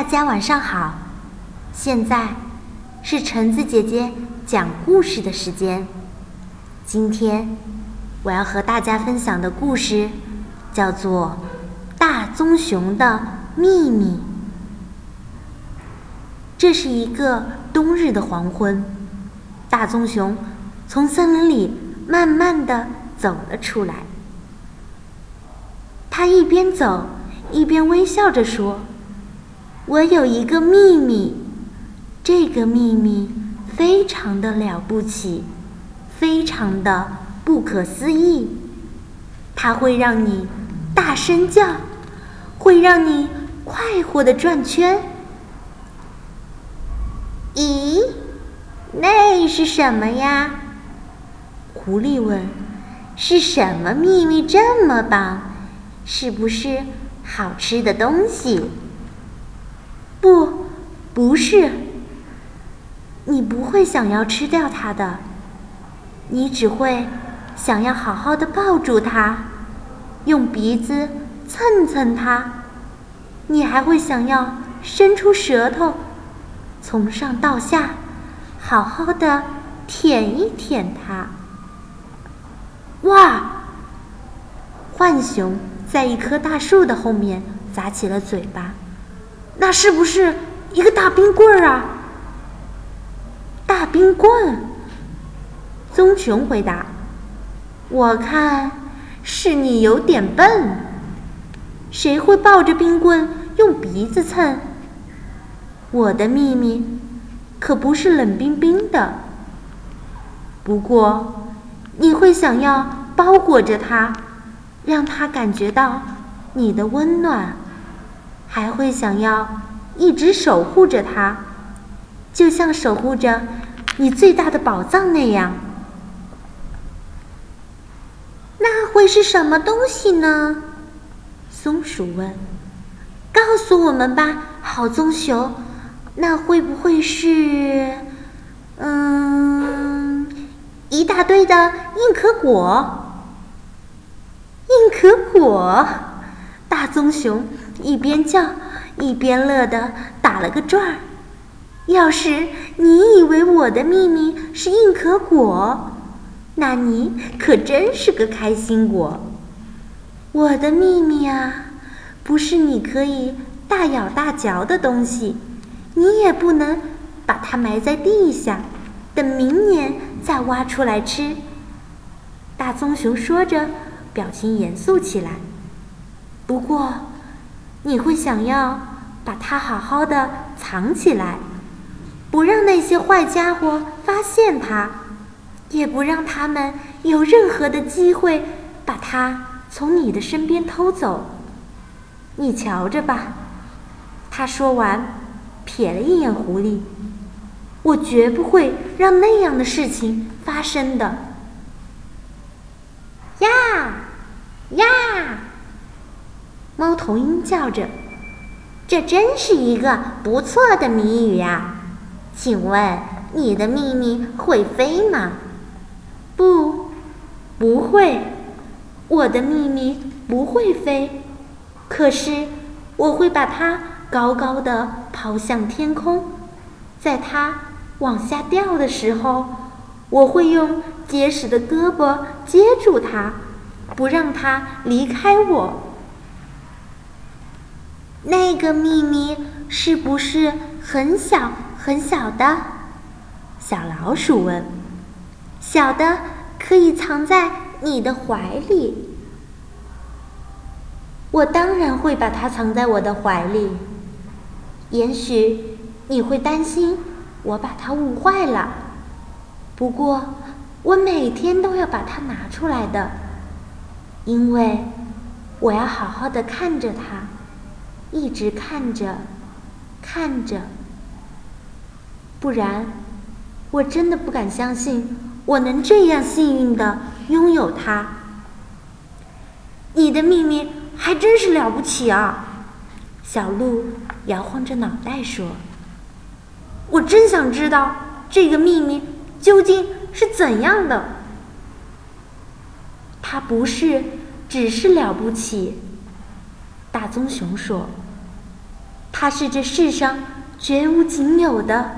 大家晚上好，现在是橙子姐姐讲故事的时间。今天我要和大家分享的故事叫做《大棕熊的秘密》。这是一个冬日的黄昏，大棕熊从森林里慢慢的走了出来。他一边走一边微笑着说。我有一个秘密，这个秘密非常的了不起，非常的不可思议。它会让你大声叫，会让你快活的转圈。咦，那是什么呀？狐狸问：“是什么秘密这么棒？是不是好吃的东西？”不，不是。你不会想要吃掉它的，你只会想要好好的抱住它，用鼻子蹭蹭它，你还会想要伸出舌头，从上到下好好的舔一舔它。哇！浣熊在一棵大树的后面咂起了嘴巴。那是不是一个大冰棍儿啊？大冰棍，棕熊回答：“我看是你有点笨。谁会抱着冰棍用鼻子蹭？我的秘密可不是冷冰冰的。不过你会想要包裹着它，让它感觉到你的温暖。”还会想要一直守护着它，就像守护着你最大的宝藏那样。那会是什么东西呢？松鼠问。告诉我们吧，好棕熊。那会不会是……嗯，一大堆的硬壳果？硬壳果，大棕熊。一边叫，一边乐得打了个转儿。要是你以为我的秘密是硬壳果，那你可真是个开心果。我的秘密啊，不是你可以大咬大嚼的东西，你也不能把它埋在地下，等明年再挖出来吃。大棕熊说着，表情严肃起来。不过。你会想要把它好好的藏起来，不让那些坏家伙发现它，也不让他们有任何的机会把它从你的身边偷走。你瞧着吧。他说完，瞥了一眼狐狸。我绝不会让那样的事情发生的。呀，呀。猫头鹰叫着：“这真是一个不错的谜语呀！请问你的秘密会飞吗？”“不，不会，我的秘密不会飞。可是我会把它高高的抛向天空，在它往下掉的时候，我会用结实的胳膊接住它，不让它离开我。”那个秘密是不是很小很小的？小老鼠问。小的可以藏在你的怀里。我当然会把它藏在我的怀里。也许你会担心我把它捂坏了，不过我每天都要把它拿出来的，因为我要好好的看着它。一直看着，看着，不然，我真的不敢相信我能这样幸运的拥有它。你的秘密还真是了不起啊！小鹿摇晃着脑袋说：“我真想知道这个秘密究竟是怎样的。它不是只是了不起。”大棕熊说。它是这世上绝无仅有的、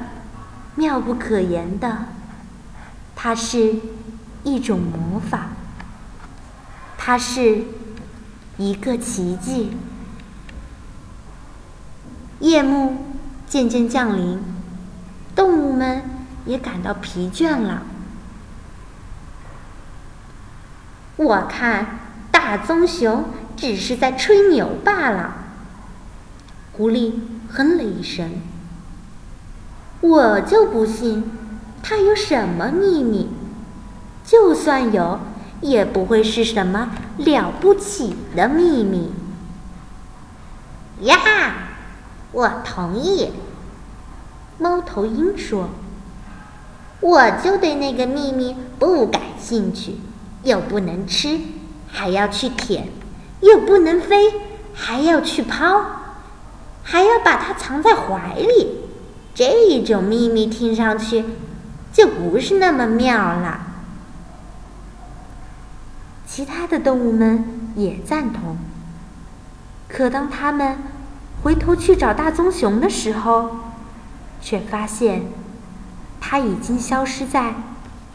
妙不可言的。它是一种魔法，它是一个奇迹。夜幕渐渐降临，动物们也感到疲倦了。我看大棕熊只是在吹牛罢了。狐狸哼了一声：“我就不信它有什么秘密，就算有，也不会是什么了不起的秘密。”呀，我同意。猫头鹰说：“我就对那个秘密不感兴趣。”又不能吃，还要去舔；又不能飞，还要去抛，还要把它藏在怀里。这种秘密听上去就不是那么妙了。其他的动物们也赞同。可当他们回头去找大棕熊的时候，却发现它已经消失在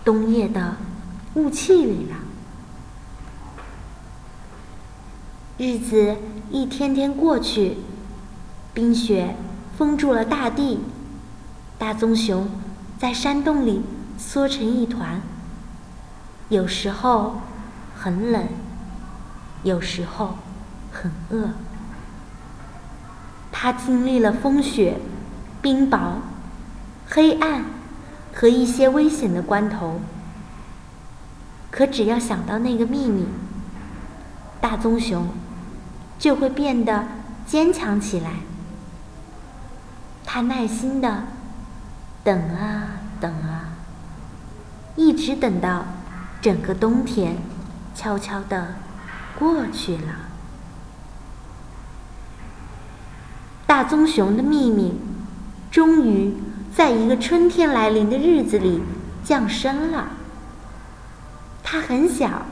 冬夜的。雾气里了。日子一天天过去，冰雪封住了大地，大棕熊在山洞里缩成一团。有时候很冷，有时候很饿。它经历了风雪、冰雹、黑暗和一些危险的关头。可只要想到那个秘密，大棕熊就会变得坚强起来。他耐心的等啊等啊，一直等到整个冬天悄悄的过去了。大棕熊的秘密终于在一个春天来临的日子里降生了。它很小，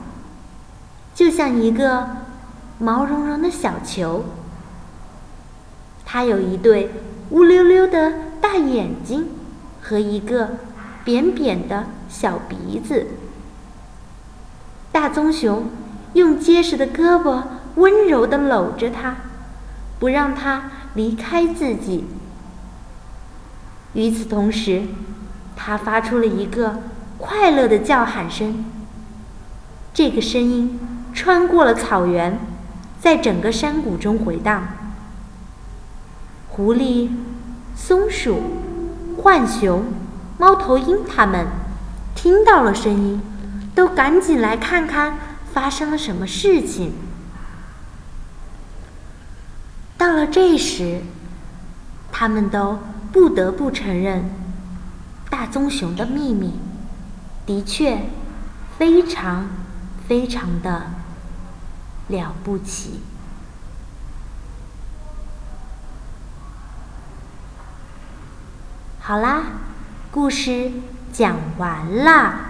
就像一个毛茸茸的小球。它有一对乌溜溜的大眼睛和一个扁扁的小鼻子。大棕熊用结实的胳膊温柔地搂着它，不让它离开自己。与此同时，它发出了一个快乐的叫喊声。这个声音穿过了草原，在整个山谷中回荡。狐狸、松鼠、浣熊、猫头鹰，它们听到了声音，都赶紧来看看发生了什么事情。到了这时，他们都不得不承认，大棕熊的秘密的确非常。非常的了不起。好啦，故事讲完啦。